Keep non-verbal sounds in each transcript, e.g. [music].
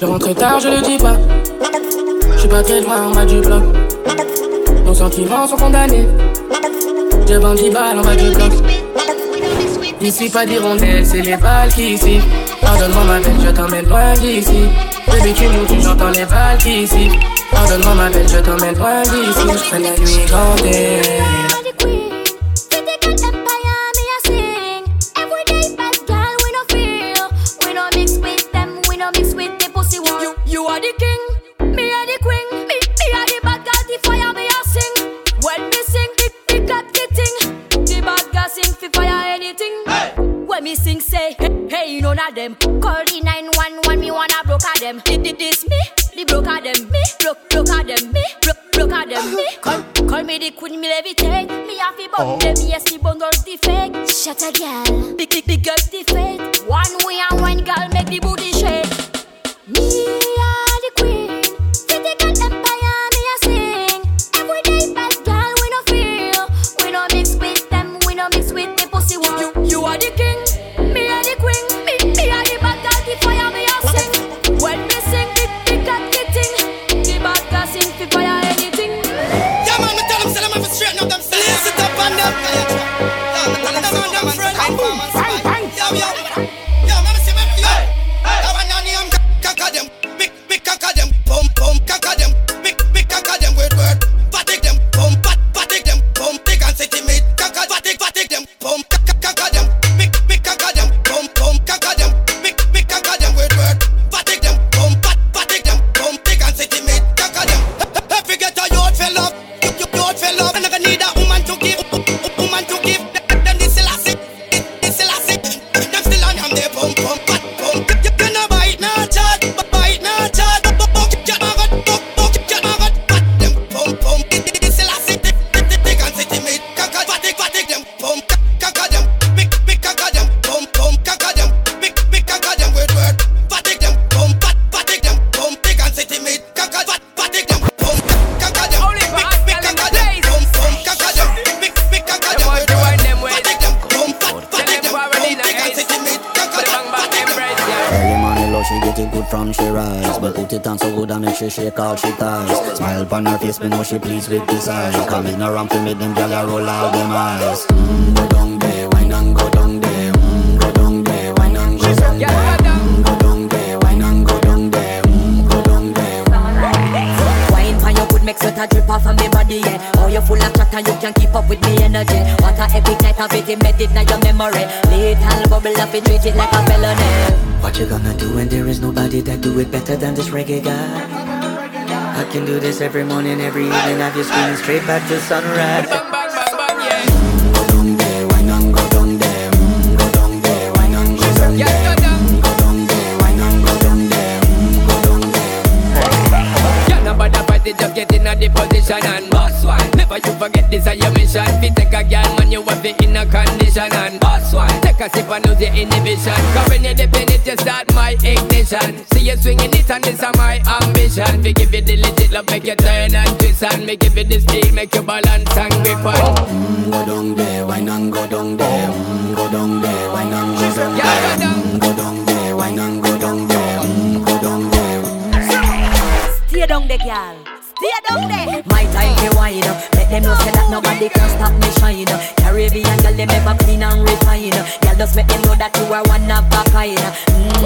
Je rentre tard, je le dis pas. Je suis pas très loin en bas du bloc. Nos sentiments sont condamnés. J'ai vendu balles en bas du bloc. Ici, pas d'hirondelle, c'est les balles qui ici. Pardonne-moi ma belle, je t'emmène loin d'ici. Bébé, tu nous tues, j'entends les balles qui ici. Pardonne-moi ma belle, je t'emmène loin d'ici. Je la nuit gantée. Them. Call the 911, me wanna broke at them. Did, did this me? The broke at them, me. Broke, broke at them, me. Broke, broke at them, me. Call, call me the queen, me levitate. Me have the bun, oh. them yes, the bundles the fake. Shut a girl, big, big, big up the fate. One way and shake all she ties. Smile upon her face, me know she pleased with this eyes. Come ignorant to me, them gyal roll out them eyes. Mm, Go down there, wine and go down there? Mm, Go down there, wine and go down there? Mm, Go down there, wine and go down there? Mm, Go down there. Wine for your good, make sweat a drip off of me body, yeah. Oh, you full of chat and you can't keep up with me energy What a epic night of it, embedded in your memory Little bubble up, it treat it like a felony What you gonna do when there is nobody that do it better than this reggae guy? I can do this every morning, every evening. Have you screaming straight back to sunrise. Bang, bang, bang, bang, yeah. Go down there, why not go down there? Go down there, why not go down there? Mm, go down there, why not go down there? Go down there. Yeah, nobody party, just get in a the position and boss one. Never you forget this girl, man, you have it in a condition and boss one. Take a sip and lose your inhibition. Cause when you dip in it, you start my ignition. See you swinging it and this is my ambition. Fi give you the legit love, make you turn and twist and me give you the speed, make you balance and grip on. Mm, go down there, why not go down there? Mm, go down there, why not go down there? Mm, go down there, why not go down there? Mm, go down there. Stay down there, girl. Stay down there. My time to wine up. Them know say that nobody can stop me shine. Caribbean girl, them ever clean and refine. Girl, just make them know that you are one of a kind. Mm.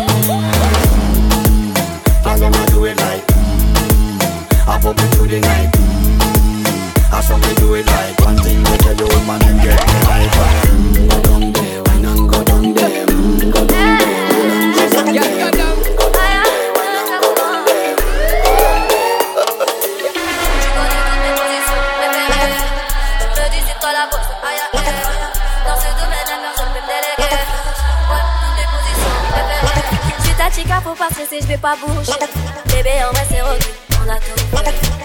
Girl, them do it like. Mm. I pop it through the night. Mm. I saw me do it like one thing. Pas bouger. Bébé, en vrai, c'est on a tout.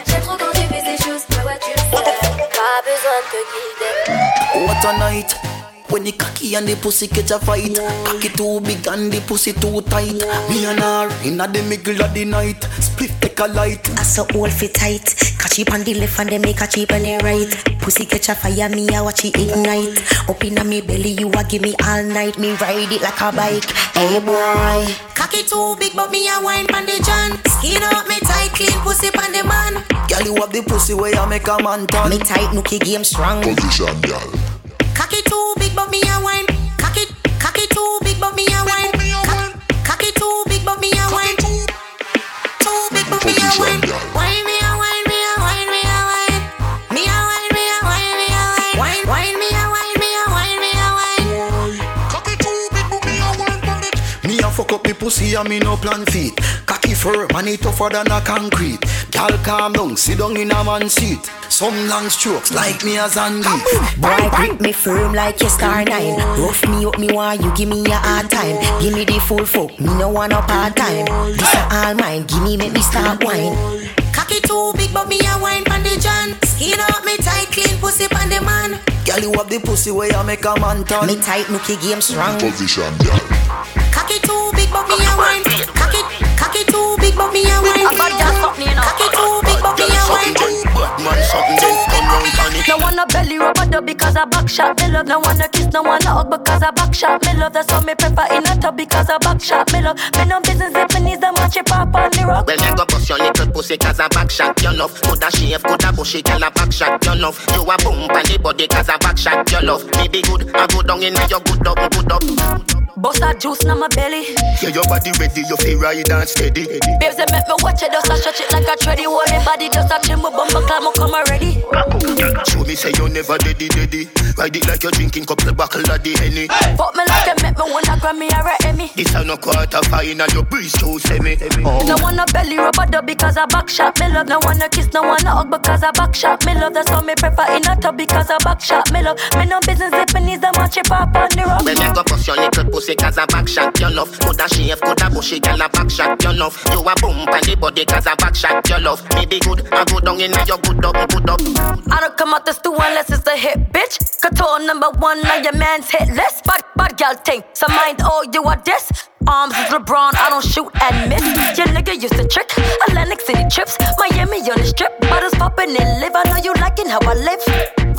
J'aime trop quand tu fais ces choses, ma voiture, pas besoin de te guider. What a night, When the cocky and the pussy catch a fight, cocky too big and the pussy too tight. Me and her inna the middle of the night, split take a light. I so all fit tight, catch it on the left and then make a cheap on the right. Pussy catch a fire, me I watch it ignite. Up inna me belly, you a give me all night. Me ride it like a bike. Hey boy, cocky too big, but me a wine pon the john. Skin up me tight, clean pussy pon the man. Girl, you have the pussy where you make a man turn. Me tight, nookie game strong. Position, girl. Cocky too big, but me a wine. Cocky, cocky too big, but me a wine. Cock- Cocky too big, but me a wine. Too big, but me a wine. Me pussy and me no plan feet. Cocky firm and it tougher than a concrete. Girl calm down, sit down in a man seat. Some long strokes like me a Zangief. Boy, grip me firm like your star nine. Rough me up, me want you give me a hard time. Give me the full fuck, me no want no part time. This a all mine, give me make me start wine. Cocky too big, but me a wine pon the john. Skin up me tight, clean pussy pon the man. Girl, you have the pussy where you make a man turn. Me tight, nookie game strong. Position, girl. Cocky too big, but me a wine. Cocky, cocky too big, but me a wine. Cocky too big, but me a wine. Man, something then come round on it. No wanna belly rub a dub because I back shot me love. No wanna kiss, no wanna hug because I back shot me love. That's why me prefer in a tub because I back shot me love. Me no business if me needs the match it pop on the rock. Well, me go bust your little pussy cause a back shot your love. Coulda shave, coulda bushy, girl a back shot your love. You a bump on the body cause a back shot your love. Me be good, I go down in your good up, good up. Bust a juice na my belly. Yeah, your body ready, you feel ride and steady. Babes, they make me watch it, just a stretch it like a tready. Me body, just a trim, bumper climb, I come already. Show me say you never deady, deady. Ride it like you're drinking couple buckle of the henny. Fuck me like you make me wanna Grammy or a Emmy. This a no quarter final, you breeze too semi. Oh. No wanna belly rub a dub because I back shot me love. No wanna kiss, no wanna hug because I back shot me love. That's why me prefer in a tub because I back shot me love. Me no business if me needs the match it pop on the rock. Well, me go bust your little pussy cause a back shot your love. Coulda shave, coulda bushy, girl a back shot your love. You a bump on the body cause a back shot your love. Me be good, I go down in your good up, good up. I don't come out the stew unless it's a hit, bitch. Couture number one on your man's hit list. Bad, bad girl thing. So mind all you are this. Arms is LeBron, I don't shoot and miss. Your nigga used to trick. Atlantic City trips. Miami on the strip. Bottles popping and live. I know you liking how I live.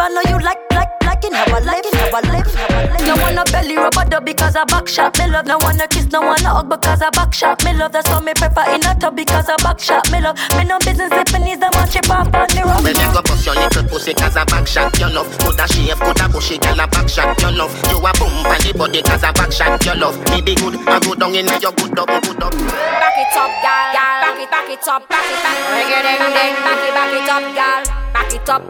I know you like, like, liking how I live. How I live. How I live. No wanna belly rub a dub because I back shot me love. No wanna kiss, no wanna hug because I back shot me love. That's why me prefer in a tub because I back shot me love. Me no business if me needs the match it pop on the rock. Me go bust your little pussy cause a back shot your love. Coulda shave, coulda bushy, girl a back shot your love. You a bump on the body cause a back shot your love. Me be good, I go down in your good up, good up. Back it up, gal, gal. Back it, back it up, back it, back it, ding, ding, ding. Back it, back it up, gal. Back it up,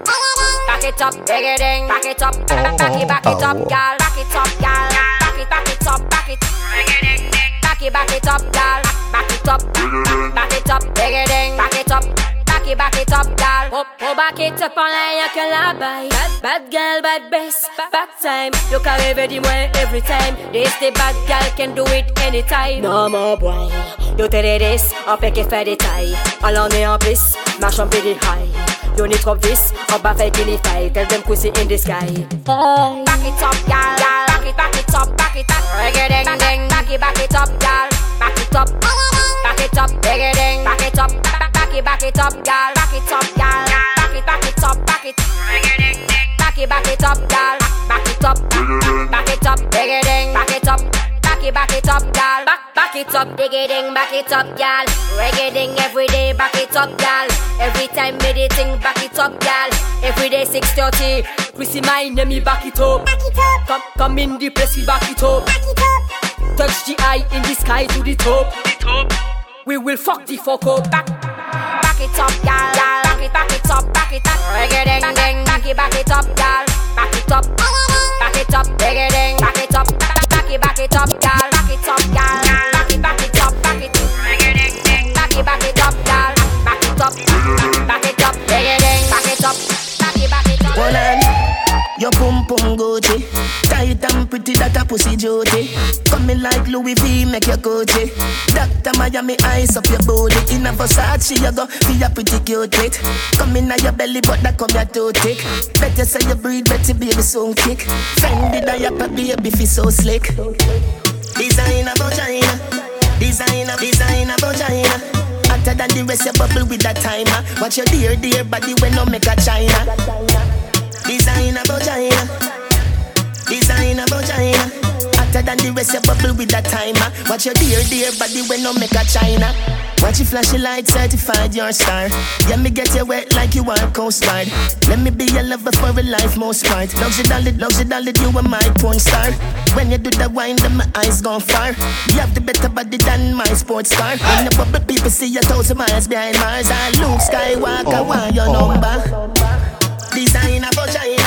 back it up, ding, ding. Back it up, back it, back it up, oh. gal. Back it up, gal. Back it, back it up, back it, ding, ding, ding. Back it, back it up, gal. Back it up, back it up, ding, ding. Back it up. Back it, back it up, gal. Oh, oh, back it up l'air, y'a que la. Bad, bad girl, bad bass, back time. You can rêver dis-moi every time. This the bad girl can do it anytime. Non, mon boy, yo te this, on fait des tailles. Allons est en plus, marche en pretty high. You need trop this, on va faire qu'il fight. Tell them pussy in the sky. Back it up, gal. Back it, back it up, back it up. Reggae ding ding. Back it, back it up, gal. Back it up. Back it up, reggae ding. Back it up. Back, back it, back it up, gal. Back it up, gal. Back it, back it up, back it. Reggae ding ding. Back it, back it up, gal. Back it up. Back it up, reggae ding. Back it up. Back it, back it up, gal. Back, back it up, diggy ding, back it up, gal. Reggae ding every day, back it up, gal. Every time meditating, back it up, gal. Every day 6:30, Chrissy mine, let me back it up. Back it up. Come, come in the place, we back it up. Back it up. Touch the eye in the sky to the top. We will fuck the fuck up. Back, back it up, gal. Back it, back it up, back it up. Reggae ding ding, back it, back it up, gal. Back it up, back it up, reggae ding, back it up, back it, back it up, gal. Back it up, gal. Back it, back it up, back it, reggae ding ding. Back it, back it up, gal. Back it up, back it up, reggae ding, back it up, back it, back it up. Hold on, your pum pum and pretty that a pussy duty. Coming like Louis V, make your Gucci. Doctor Miami, eyes up your booty. In a Versace, you go feel a pretty cute it. Come in your belly, but that come your too thick. Better say you breathe, better baby soon kick. Fendi diaper, baby, feel so slick. Designer vagina, designer, designer vagina. Hotter than the rest, you bubble with that timer. Watch your dear, dear body when no make a China. Designer vagina, designer vagina. Hotter than the rest, you bubble with that timer. Watch your dear, dear body when no make a China. Watch you flash your light, certified your star. Yeah, me get you wet like you are Coast Guard. Let me be your lover for a life, most part. Love you, darling, love you, are my porn star. When you do the wine, then my eyes gone far. You have the better body than my sports car. When the bubble people see you thousand miles behind Mars. I Luke Skywalker, oh. want your number. Designer vagina,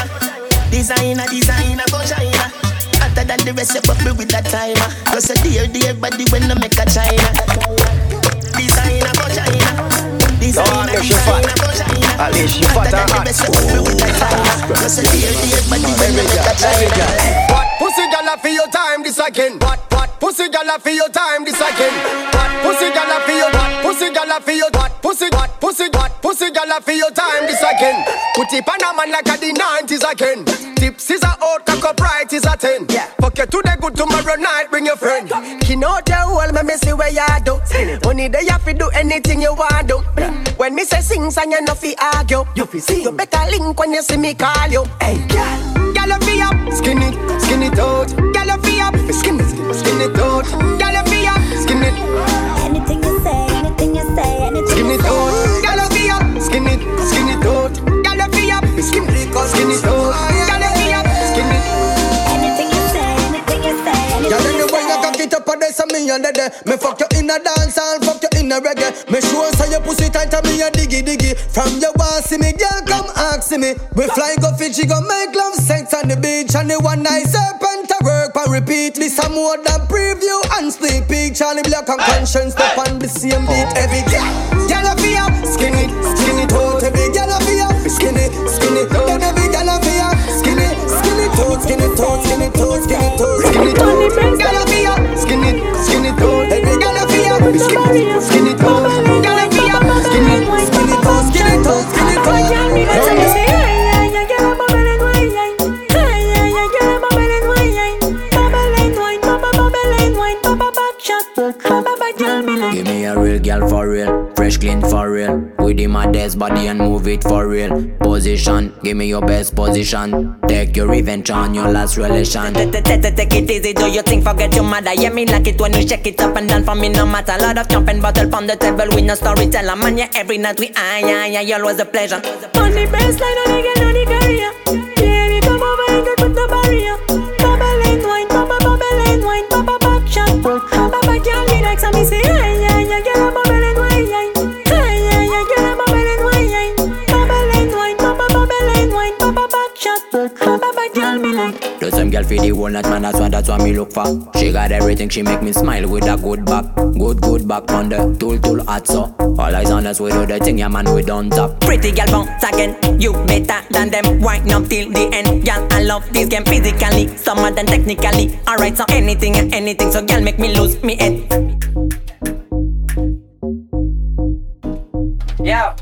designer, designer vagina. Hotter than the rest, you bubble with that timer. Cause a dear, dear body when I make a China. Designer vagina, designer, designer vagina. Allez, she fat and hot. Cause a dear, dear body when I make a China. What pussy gala for your time this again? What what pussy gala for your time this again? What pussy gala for your what pussy gala for your what pussy what pussy what pussy gala for your time this again? Put it on a man like a the nineties again. Tips is a out, cock up right is a ten. Yeah. Fuck you today, good tomorrow night, bring your friend. Kin out your hole, me me see where you do. Only day you fi do anything you want do. When me say sing, song you no fi argue. You fi sing. You better link when you see me call you. Hey, girl, girl you fi up, skin it, skin it out. Girl you fi up, skin it, skin it out. Girl you fi up, skin it. Anything you say, anything you say, anything Skin you it say. out, girl you fi up, skin it, skin it out. Girl you fi up, skin it, skin it out. Up and me under there. Me fuck you in a dance and fuck you in a reggae. Me sure say your pussy tight and me a diggy diggy. From your want see me, girl, come ask me. We fly go Fiji, go make love sex on the beach. And the one night serpent a work and repeat. This a more than preview and sneak peek. Charlie Black and conscience step on the same beat. Every girl, girl a fi up, skin it, skin it out. Every girl a fi up, skin it, skin it. Then every girl a fi up, skin it, skin it out, skin it out, skin it a. Give me a real girl for real, fresh clean for real. With the maddest body and move it for real. Position, give me your best position. Take your revenge on your last relation. Take it easy, do you think forget your mother? Yeah, me like it when you shake it up and down for me, no matter. Lot of jumping bottle from the table, we no storyteller. Man, yeah, every night we ah, yeah, yeah, always a pleasure. On the baseline, on the career. For the whole night, man, that's what, that's what me look for. She got everything, she make me smile with a good back. Good, good back on the tool, tool hot so. All eyes on us, we do the thing, yeah, man, we don't top. Pretty girl bounce again, you better than them. Wind up till the end, girl. I love this game physically, some of them technically. Alright, so anything and anything, so girl make me lose me head. Yo,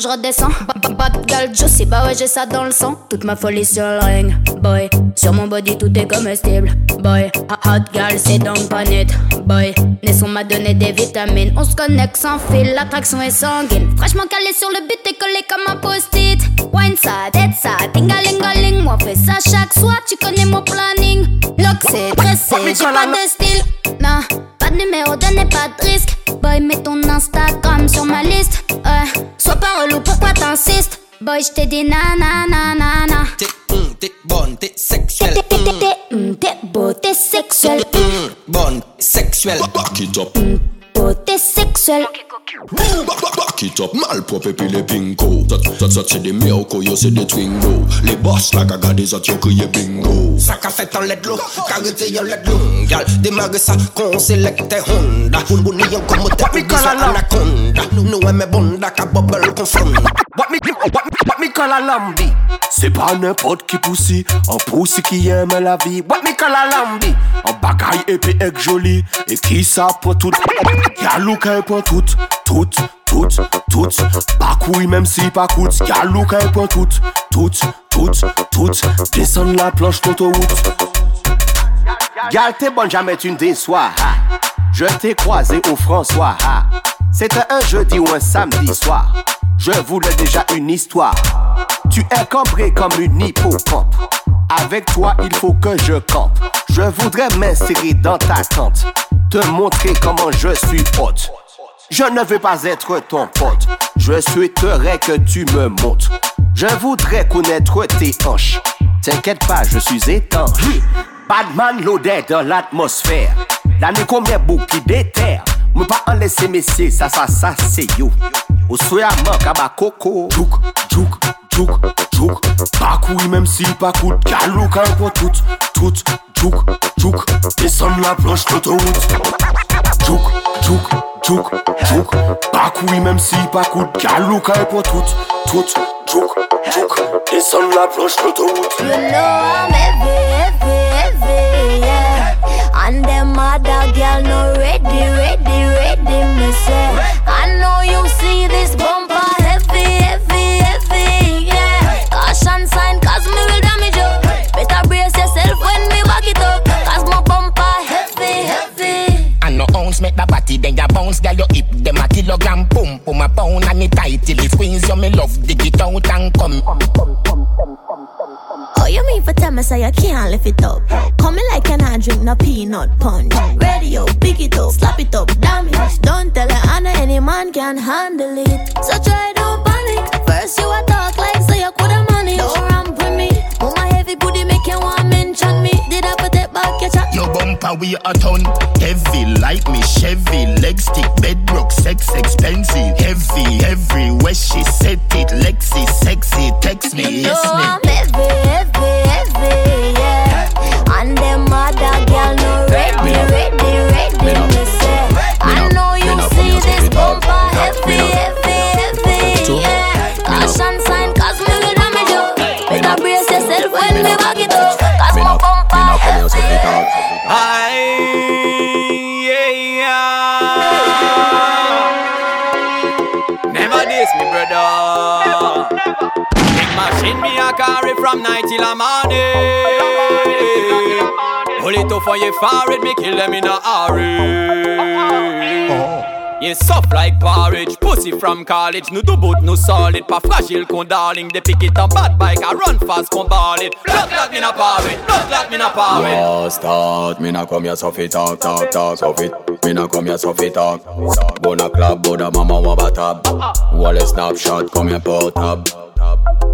je je redescends. Ba- ba- Bad girl, juicy, bah ouais, j'ai ça dans le sang. Toute ma folie sur le ring, boy. Sur mon body, tout est comestible, boy. Hot girl, c'est donc pas net, boy. Naisson m'a donné des vitamines. On se connecte sans fil, l'attraction est sanguine. Franchement calé sur le but, t'es collé comme un post-it. Wine ça, tête ça, tingalingaling. Moi, fais ça chaque soir, tu connais mon planning. Lock, c'est dressé, j'ai pas de style. Non, pas de numéro, donnez pas de risque. Boy, mets ton Instagram sur ma t'insistes? Boy, j't'ai dit na na na na na. T'es hum, t'es bonne, t'es sexuelle. T'es t'es t'es t'es hum, t'es beau, t'es sexuel. Hum, bonne, sexuelle. Back it up. Beau, beauté sexuelle. Back up, malpropre pi le pinko Sot sot se de miyoko, yo se de twingo. Le boss la gaga de zot yo kriye bingo. Sa ka fet an led lo, karete yon led long Yal demare sa kon selekte honda. Bouni yon komote, pisa anakonda Nou eme bonda ka bobel kon fonda Wap mi kala lambi Se pa nepot ki pousi An pousi ki yeme la vi. Wap mi kala lambi An bagay epi ek joli E ki sa potou tout Y'a look pour tout Tout, tout, tout. Couille même si pas coûte. Y'a look pour tout Tout, tout, tout. Descends la planche d'autoroute. Gal t'es bonne jamais tu ne déçois. Je t'ai croisé au François. C'était un jeudi ou un samedi soir. Je voulais déjà une histoire. Tu es cambré comme une hippocampe Avec toi il faut que je campe Je voudrais m'insérer dans ta tente Te montrer comment je suis hôte je ne veux pas être ton pote. Je souhaiterais que tu me montres. Je voudrais connaître tes hanches. T'inquiète pas, je suis étanche. Badman loaded dans l'atmosphère. L'année combien beau qui déterre. Me pas en laisser messieurs, ça, ça, ça, c'est you. Au soya kaba coco. Jouk, jouk, jouk, jouk. Pas couille même si pas coûte. Galou pour tout, tout, jouk, jouk. Descends la planche l'autoroute. Jouk, jouk, jouk, jouk. Pas couille même si pas coûte. Galou pour tout, tout, jouk, jouk. Descends la planche l'autoroute. You know I'm heavy, heavy, heavy, yeah. And them other girl no ready, ready, ready, me say. I know you see ounce make the body, then ya bounce, girl, your hip, them a kilogram, boom, boom, a pound, and it tight till it squeeze, you me love, dig it out and come. Oh, you mean for tell me say you can't lift it up? Coming like an I drink no peanut punch. Radio, pick it up, slap it up, damage. Don't tell her Anna any man can handle it. So try don't panic. First you a talk like say you coulda manage. Don't ramp with me. Oh my heavy booty make you want mention me. Did I put it back your chat? Your bumper we a ton forward, me kill them in a hurry. You soft like porridge, pussy from college. No do boot, no solid. Pa fragile con darling. They pick it up bad bike, I run fast, con ball it. Blood clot me na porridge, blood clot me na porridge. No start, me nah come here so fit talk, talk, talk, so fit. Me nah come here so fit talk. Bona club, bona mama waba tab. Wall snapshot, come here put tab.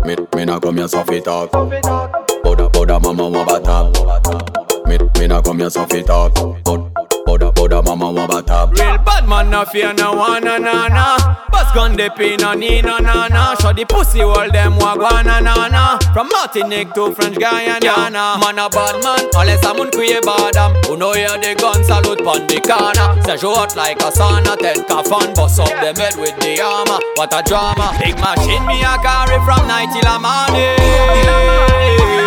Me, me nah come here so fit talk. Bona, bona mama waba tab. Me, me nah come here so fit talk. Bona, bona, bona mama waba tab. Real bad man, no fear no one, na na na. Bus gun de pin, no need, no na na. Show the pussy, all them wagwan, na na na. From Martinique to French Guyana. Man a bad man, unless someone create bad am. Who know hear the gun salute pon the corner. Say show out like a sauna, Ted Kafan. Bust up them head with the armor. What a drama. Big machine, me a carry from night till a morning.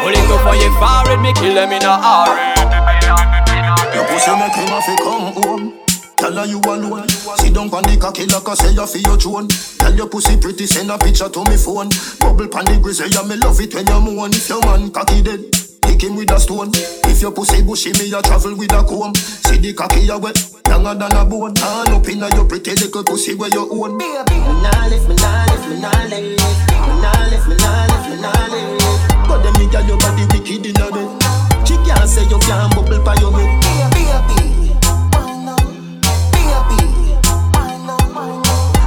Pull it up for you forward, me kill them in a hurry. Your pussy make him have to come home. Tell her you alone. Sit down pon the cocky like I say you feel your drone. Tell your pussy pretty, send a picture to me phone. Bubble pon the grizzly, yeah me love it when you moan. If your man cocky dead, kick him with a stone. If your pussy bushy, me a travel with a comb. See the cocky a wet, younger than a bone. All up inna your pretty little pussy where you own. Baby, me nah lift, me nah lift, me nah lift, me nah lift, me nah lift, me nah lift. But then me get your body wicked in a bed. She can't say you can't bubble for your head. Baby, baby,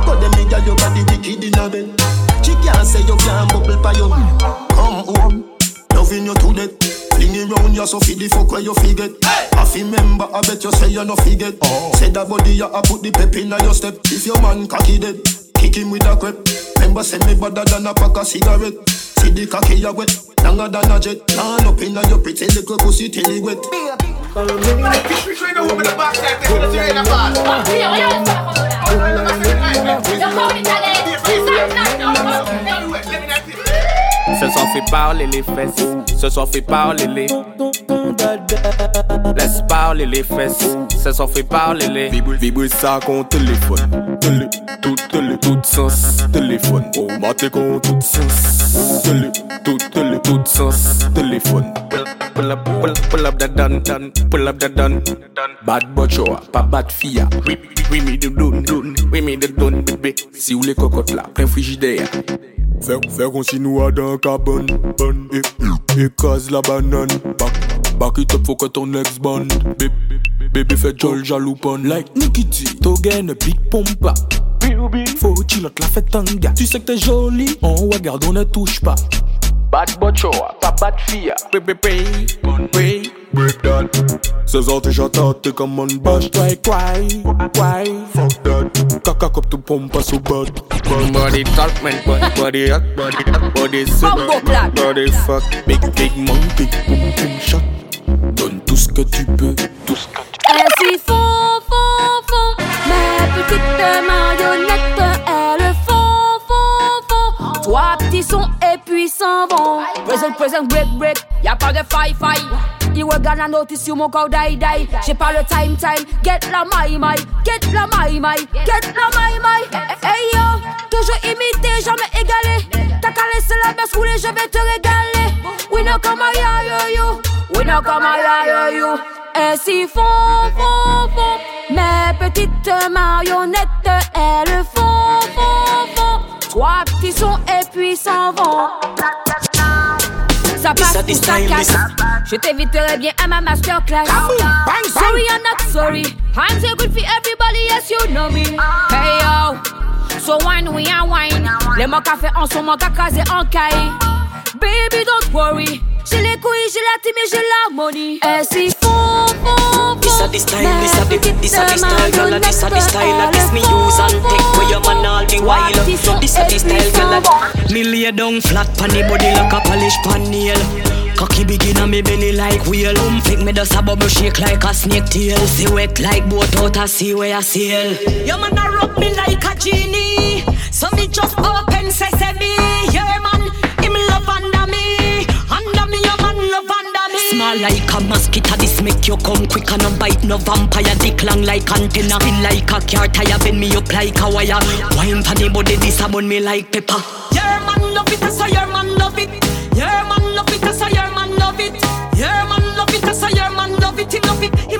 But then me get your body wicked in a. She can't say you can't bubble for your. Come home, loving you to death. Fling round you so fi the fuck where you forget. Hey. I fi member, I bet you say you no forget. Oh. Say that body ya, I put the pep in your step. If your man cocky dead, kick him with a crepe. Remember say me better than a pack of cigarette. See the cocky you wet, longer than a jet. Turn up in your pretty little pussy till it wet. Ce soir fait parler les fesses, ce soir fait parler les. Laisse parler les fesses, ce soir fait parler les. Vibre, ça con téléphone, télé, tout télé, tout sens, téléphone. Oh maté con tout sens, télé, tout télé, tout sens, téléphone. Pull up, pull up, pull up that done, done, pull up that done. Bad bocho, pas bad fia. Oui, oui, me the done, done, oui, me the done, bébé. Si vous les cocottes là, plein frigidaire. Faire, faire, on se dans la cabane, et et crasse la banane, Bak qu'il te faut que ton ex-bonde, bébé, bébé, bébé, fait joie, j'a like, nous qui dis, t'ouviens, ne pip, pompe pas, bébé, bébé, faux, tu la fête, tu sais que t'es joli, on va garder, on ne touche pas. Bad bocho, pas bad fia. Bébé, bébé, Break that. 16 ans déjà t'es comme un bash. Cry, cry, cry. Fuck that. Caca comme tout pompe so bad. Body talk, man, body, body hot, body hot, body sick, body fuck. Big, big monkey, boom, boom shot. Donne tout ce que tu peux, tout ce que tu Elles s'y font, font, font. Mes petites marionnettes, Sons et s'en vont. Present, present, break, break. Y'a pas de faille, faille. You were gonna notice sur mon corps die, die. J'ai pas le time, time. Get la my, my. Get la my, my. Get la my, my. Hey yo, toujours imité, jamais égalé. T'as qu'à laisser la baisse rouler, je vais te régaler. We know come ya, yo, yo. We know come ya, yo, yo. Ainsi font, font, font. Mes petites marionnettes, elles font, font. Trois petits sons et puis s'en vont. Ça passe ou ça casse. Je t'inviterai bien à ma masterclass. Sorry, I'm not sorry. I'm so good for everybody, yes, you know me. Hey yo, so wine, we are wine. Les mots café en sont mon cacasé en caille. Baby, don't worry. J'ai les couilles, j'ai la team et j'ai l'harmonie. Et si font, This a the style, this a the, this a the style, girl, this a the style, this me use and take for your man all the while. This a the style, girl, me lay down flat pon the body like a polish pan nail. Cocky begin on me belly like whale. Um flick me just a bubble shake like a snake tail. See wet like boat out a sea where I sail. Your man a rub me like a genie. So me just open sesame Small like a mosquito, this make you come quick and no bite no vampire Dick long like antenna, spin like a car tire Bend me up like a wire. Wine for the body, this a me like pepper. Your man love it, so your man love it. Your man love it, so your man love it. Your man love it, so your man love it it,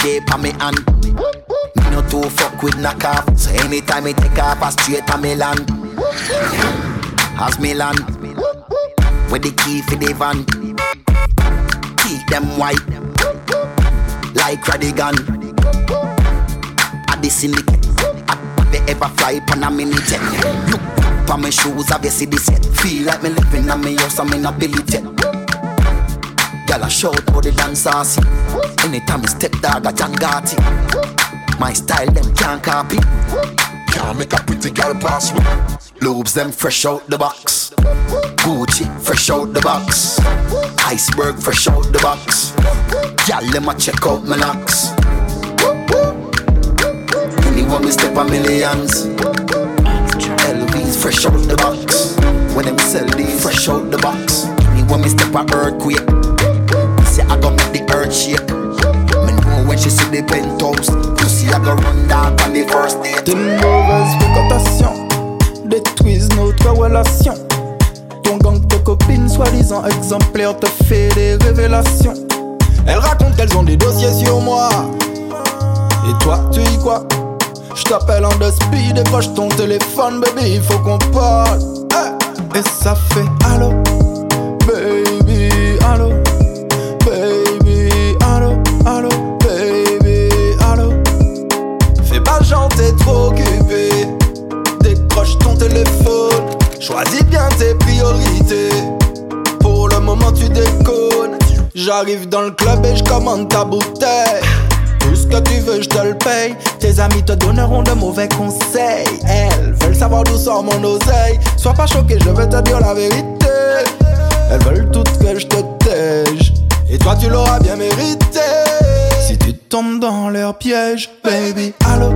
24k pa me hand. Me no too fuck with knock off. So anytime me take off a straight a me land. As me land. With the key for the van. Keep them white. Like Radigan. At the syndicate. They ever fly pan a minute Look for my shoes you see this yet Feel like me living on me house I'm in a billy jet Girl, I shout about the dance. Anytime I step dog, I John Gotti. My style, them can't copy. Can't make a pretty girl pass me. Lobes, them fresh out the box. Gucci, fresh out the box. Iceberg, fresh out the box. Girl, let me check out my locks. Anyone me step a millions. LVs, fresh out the box. When them sell these, fresh out the box. Anyone me step a earthquake. Me know when she mauvaises fréquentations détruisent notre relation. Ton gang, tes copines soi-disant exemplaire te fait des révélations. Elle raconte qu'elles ont des dossiers sur moi. Et toi, tu y quoi Je t'appelle en deux speed, décroche ton téléphone, baby, il faut qu'on parle. Eh, Et ça fait allô, Pour le moment, tu déconnes. J'arrive dans le club et je commande ta bouteille. Tout ce que tu veux, je te le paye. Tes amis te donneront de mauvais conseils. Elles veulent savoir d'où sort mon oseille. Sois pas choqué, je vais te dire la vérité. Elles veulent toutes que je te tège. Et toi, tu l'auras bien mérité. Si tu tombes dans leur piège, baby, allô,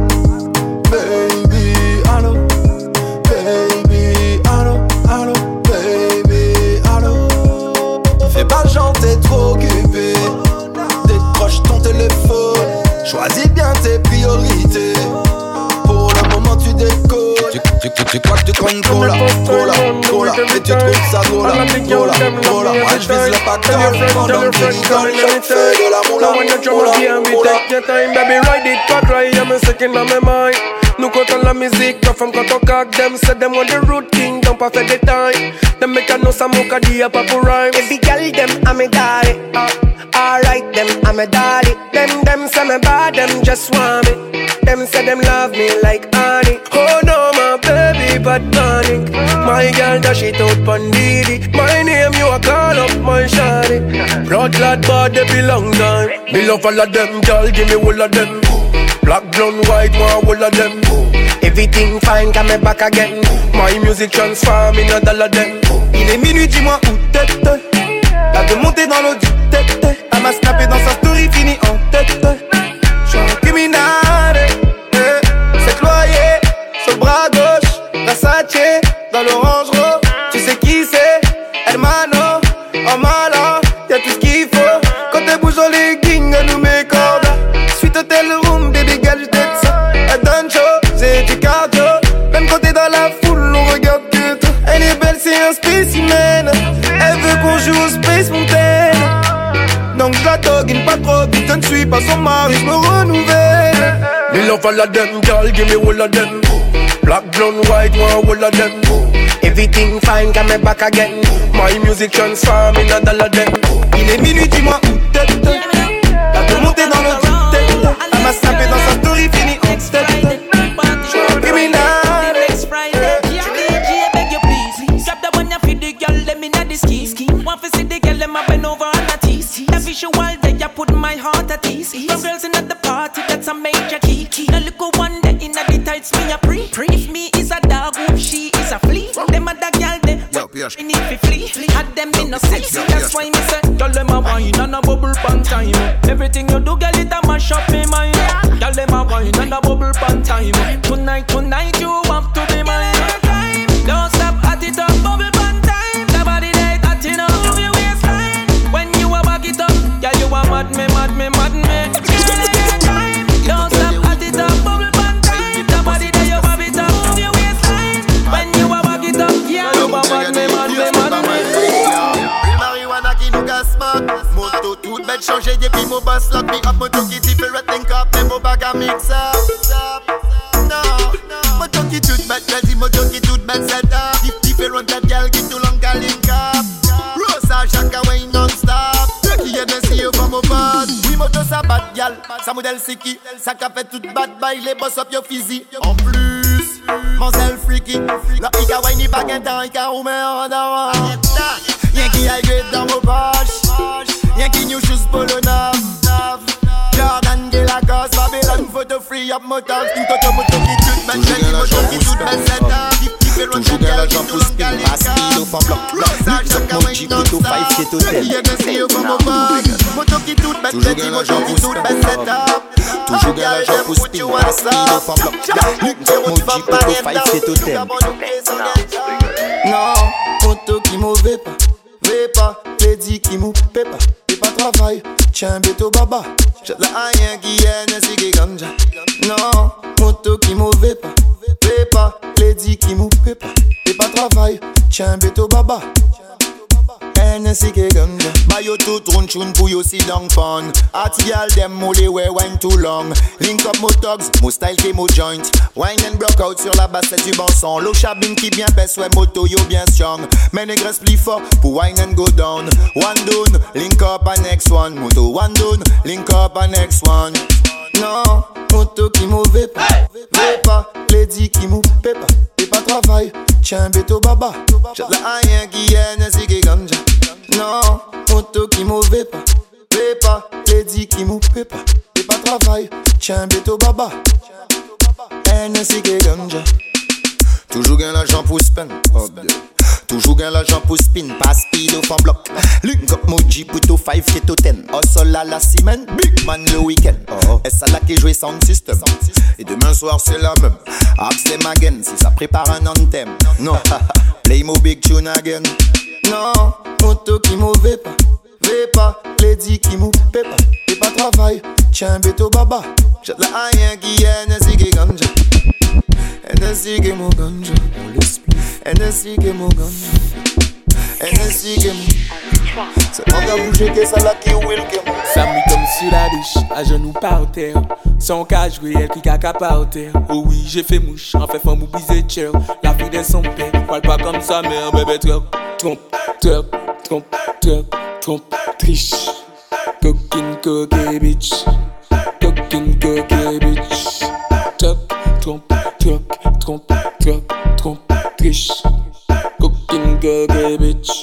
Et tu trouves ça trop là, trop là, trop là. Moi, je vise le pactole. Pendant que tu rigoles, je fais de la moula, moula, moula. Take your time, baby, ride it, cut right, I'm a second on my mind. Nous comptons la musique, la femme quand on cock them, say them want the root king, don't pas fait the time. Them make a know some mocha di a papu rhyme. Baby girl, them I'm a daddy. Uh, alright, them I'm a daddy. Them them say me bad, them just want me. Them say them love me like honey. Oh no, my baby, My girl dash it out pon. My name you a call up my shawty. Blood clot body belong time. Me love all of them, girl, give me all of them. Black, blonde, white, one all of them. Everything fine, come me back again. My music transform in a dollar them. Il est minuit, dis-moi où t'es. Elle veut monter dans l'eau du tête. Elle m'a dans sa story, fini en tête, dans l'orange rose. Tu sais qui c'est? Hermano, en malin. Y'a tout ce qu'il faut. Quand elle bouge en legging, elle nous met cordes. Suite hôtel room, baby girl, j't'aide ça. Elle donne chaud, c'est du cardio. Même quand t'es dans la foule, on regarde que toi. Elle est belle, c'est un spécimen. Elle veut qu'on joue au Space Mountain. Donc je la doggine pas trop vite, je ne suis pas son mari, je me renouvelle. Me love all of them, girl, give me all of them. Of them. Everything fine, come me back again. My music transform in a dollar them. Il est minuit, dis-moi Ça qu'a fait toute bad by Les boss up your physique. En plus Mansell freaky. La ika ni bag un temps Ika roume en dehors Y'en qui a grade dans vos poches. Y'en qui new shoes polo Jordan de la gosse Babylon photo free up motors Une toto moto qui toute bête J'ai moto qui toute bête set up Toujours dans la jambe pour spin, pas speed au fond bloc. Zap mon jeep, auto 5 c'est Toujours dans la jambe pour spin, Toujou gen la jop ou spin, la spin ou fan blok Mou di poto fay se totem Nan, poto ki mou ve pa, ve pa Te di ki mou pe pa, pe pa travay Tien beto baba, chet la ayen ki ene si ge ganja. Nan, poto ki mou ve pa, ve pa Te di ki mou pe pa, pe pa travay beto baba. Eh, Hennessy ke ganja Buy you two tune tune pour you sit down fun. Hot girl them molly we wine too long. Link up mo thugs, mo style ke mo joint Wine and block out sur la basse c'est du bon son L'eau chabine qui bien pèse, ouais moto yo bien strong. Men Mais négres plus fort pour wine and go down. One down, link up a next one. Moto one down, link up a next one Non, moto qui mauvais pas. Veux pas, lady qui mou pépa Et pas travail, tiens béto baba. J'ai la rien qui est nasi qui ganja. Non, moto qui mauvais pas. Pas, lady qui mou pépa Et pas travail, tiens béto baba. Hennessy qui ganja. Toujours gain l'argent pour spend Toujours gain l'argent pour spin Pas speed au bloc. Link up Moji plutôt 5 keto 10 Hustle à la semaine Big man le week-end. Et ça là qui joue sound system. Et demain soir c'est la même. Them again Si ça prépare un anthem. Non. [laughs] Play mo big tune again. Non Moto qui mauvais pas. Vais pas. Lady qui mou pépa Et pas travail. Tiens béto baba. J'ai la rien qui est Nessie Hennessy que mon ganja Hennessy que mon ganja que mon C'est mon gars bouger que ça là qui will que mon Ça me comme sur la riche, à genoux par terre. Son cas joué, elle qui caca par terre. Oh oui, j'ai fait mouche, en fait, femme ou baiser cher. La fille de son père, parle pas comme sa mère, bébé trompe, trompe, trompe, trompe, trompe, trompe, triche. Coquine, coquille, bitch. Coquine, coquille, bitch. Truc, trompe, truc, trompe-trice Cooking cookie, eh, bitch.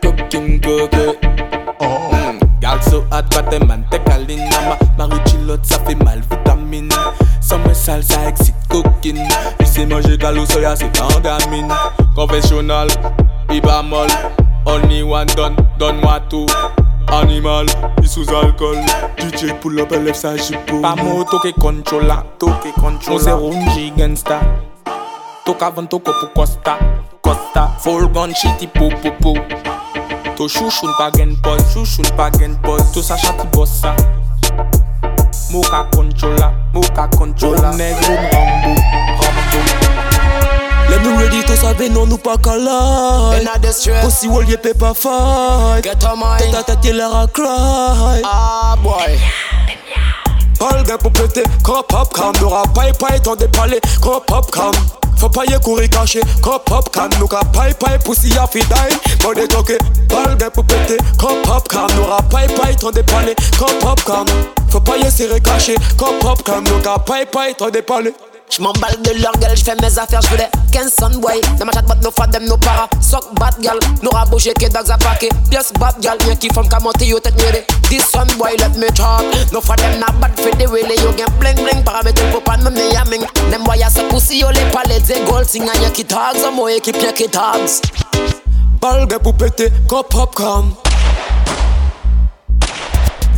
Cooking cookie eh. oh. mm. So hot, but man take a lean Marie-Chilote, ça fait mal, vitamine. Sans mes sales, ça excite coquine. Ici manger galou, soya, c'est en gamine Confessionnal, Ibamol. Only one, donne, donne-moi tout. Animal, yi souz alkol DJ pou lop elef sa jipou Pa mou toke kontrola Non se rounji gensta Toka van toko pou kosta Kosta, folgon chiti pou pou pou To chouchoun pa gen pos Chouchoun pa gen pos To sa chati bossa. Mou ka kontrola Mou ka kontrola Mou bon, negro mrambo Rambo. Let me ready to sabe non nous pas calai Aussi wall ye pas fight. Get a mind. Tête à tête l'air à cry. Ah boy. Palga pour péter, crop up cam N'aura pas pas temps de parler, crop up cam. Faut pas y courir caché, crop up cam, nous ka paille paille poussi à fidaille, bon des toqué, balle pour péter, crop up cam, n'aura paille paille trop de palais, crop up cam, faut pas y serrer caché, crop up cam, nous ka paille paille trop de palais. Dépalé J'm'emballe de leur gueule, j'fais mes affaires, j'veux des 15 son boy Dans ma chat bat nos fadem, nos para Sock bat gal, nous raboucher que dogs à paquet Pièce bat gal, bien qui font qu'à monter yo tête mire This son boy let me talk Nos fadem na bad fait des wheeler Yo gen bling bling, paramètre pour pas me me yamming Dem boy a se poussi yo les palais des gold Sing a y'a qui tags, a moi équipe y'a qui tags gars pour péter, quand pop cam.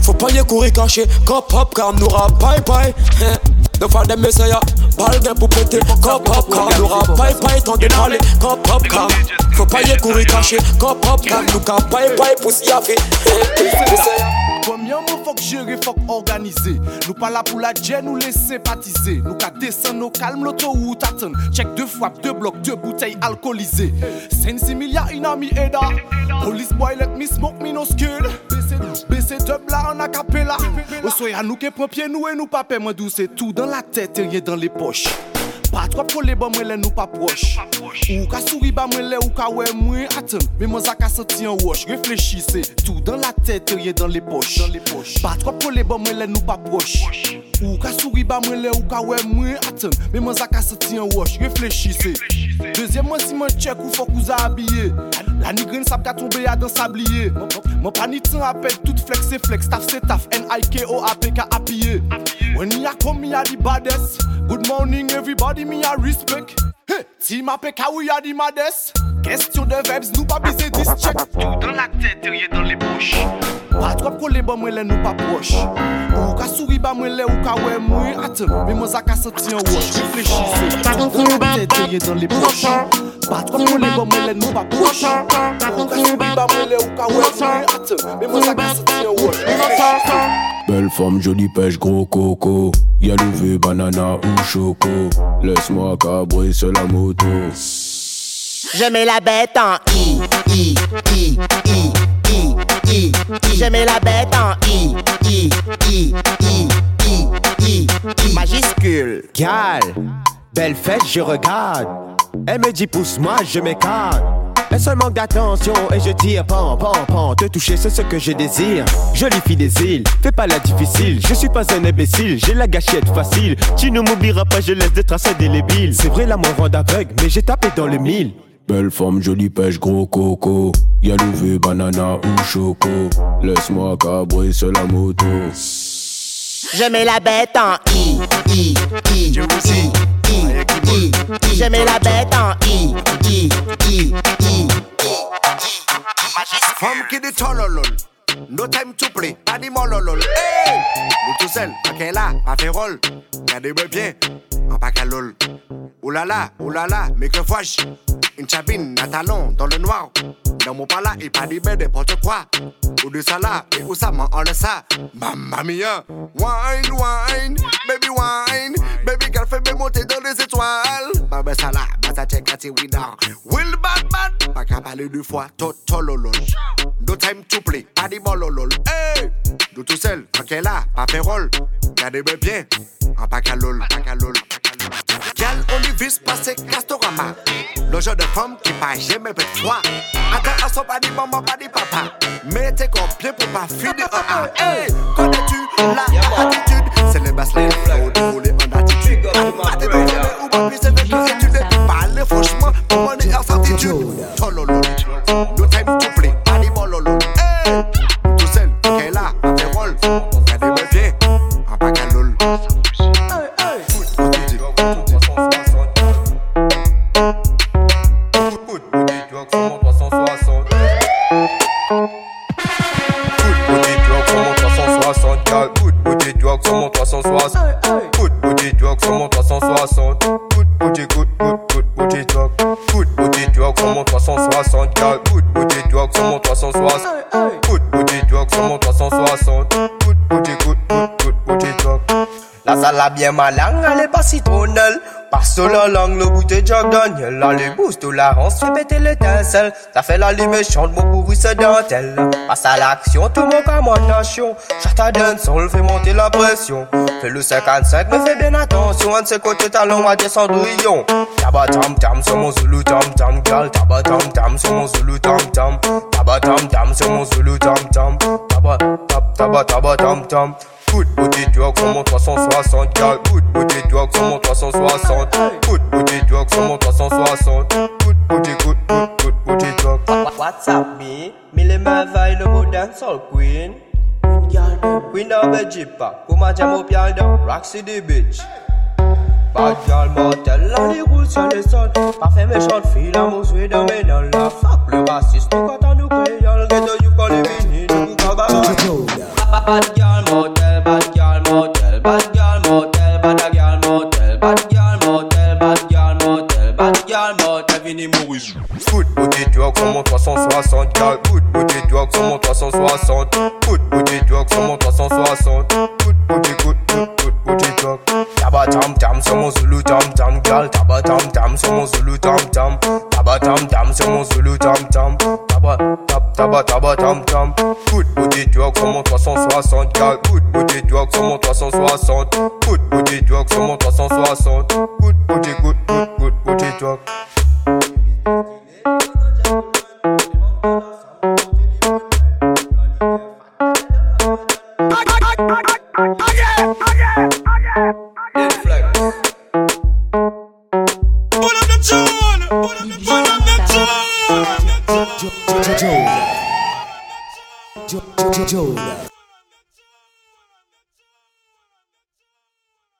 Faut pas y courir caché, quand pop cam. N'aura paille paille [laughs] Nos fadem messiah, balle gars pour péter, quand pop cam N'aura paille paille ton déparler, quand pop cam Faut pas y courir caché, quand pop cam Nous ka paille paille poussi a fait Combien mot faut que gérer, faut que organiser. Nous pas là pour la jet, nous laisser sympathiser. Nous qu'à descendre nos calmes, l'autoroute attend. Check deux fois, deux blocs, deux bouteilles alcoolisées. Sensi milliard, une amie Eda. Police boy, let me smoke me no skill. Bese dub la an akapela Osoy anou ke pran pye nou e nou pape Mwen dou se tou dan la tete Rien dan le poche Patro ap kole ba bon, mwen lè nou pa proche Ou ka souri ba bon, mwen lè ou ka wè mwen Aten, mè mwen zaka soti an wosh Reflechise, tout dan la tèt, rien dan le poche Patro ap kole ba bon, mwen lè nou pa proche Ou ka souri ba mwen lè ou ka wè mwen Aten, mè mwen zaka soti an wosh Reflechise Dezyèmman si mwen chèk ou fòk ou za abye La nigren sap ka tombe ya dan sabliye Mwen pa ni tan apèd, tout flex se flex. Taf se taf, N-I-K-O-A-P-K-A-P-Y When ya kom ya di bades Good morning everybody. di mi a respect. Ti ma pe ka ou ya di ma des. Kestyon de vebs nou pa bize dis chek Tou dan la tèt, terye dan le poch Pa trop kole ba mwen le nou pa poch Ou ka souri ba mwen le ou ka we mwen Ate, mi mwen zaka soti an wosh Reflechise, tou dan la tèt, terye dan le poch Pa trop kole ba mwen le nou pa poch Ou ka souri ba mwen le ou ka we mwen Ate, mi mwen zaka soti an wosh Reflechise. Belle femme, jolie pêche, gros coco. Y'a levé, banana ou choco. Laisse-moi cabrer sur la moto. Je mets la bête en I, I, I, I, I, I, I. Je mets la bête en I, I, I, I, I, I, I. Majuscule. Gal, belle fête, je regarde. Elle me dit pousse-moi, je m'écarte. Elle seul manque d'attention et je tire pan pan pan Te toucher c'est ce que je désire Jolie fille des îles, fais pas la difficile Je suis pas un imbécile, j'ai la gâchette facile Tu ne m'oublieras pas, je laisse des traces indélébiles C'est vrai l'amour rend aveugle, mais j'ai tapé dans le mille Belle femme, jolie pêche, gros coco. Y'a levé, banana ou choco. Laisse-moi cabrer sur la moto. Je mets la bête en I, I, I, I, I, I, I. Je mets la bête en I, I, I, I, Femme qui dit tololol. No time to play, pas dit mololol. Hey! Nous tout seuls, ok là, pas fait rôle. Regardez-moi bien, en pas qu'à lol. Oulala, oulala, microphage. Une chabine, un talon dans le noir. Dans mon pala, il pas dit ben n'importe quoi. Ou de ça là, et où ça m'en enlève ça? Mamma mia, wine, wine, baby wine. Baby girl fait me monter dans les étoiles. Ben ça là, ça check at we down. Will bad bad, pas qu'à parler deux fois, tot tololol. No time to play, pas dit bololol. Hey, nous tout seul, ok là, pas fait rôle. Regardez-moi bien, en pas qu'à lol, pas qu'à lol. Gal, passer Castorama. Le genre de femme qui pas jamais froid. Attends, à son pas dit maman, pas dit papa. Mais t'es bien pour pas finir A. Hey, connais-tu la attitude? C'est les basses, les en attitude. Pas ou certitude. Tololo, no time to play, salle a bien malin, elle est pas citronnelle. Passe la langue, le bout de Jack Daniel. Allez, booste la rance, fait péter l'étincelle. Ça fait la lime méchante, mon pourri c'est dentelle. Passe à l'action, tout mon cas, mon nation. Chante à dancehall, fais monter la pression. Fais le 55, mais fais bien attention. Un de ses côtés talons à des cendrillons Taba tam tam sur mon Zulu tam tam gal. Taba tam tam sur mon Zulu tam tam. Taba tam tam sur mon Zulu tam tam. Taba tap taba taba tam tam Good booty drug sur mon 360 gal Good booty drug sur mon 360 Good booty drug sur mon 360 Good booty good good good booty drug. What's up me? Me les mains vaille le beau dancehall queen. Queen of Egypta Comment jam au piano Rock City bitch. Bad girl mortel, là les roule sur les sols Parfait méchante fille, la mousse est dans mes nols La fuck le nous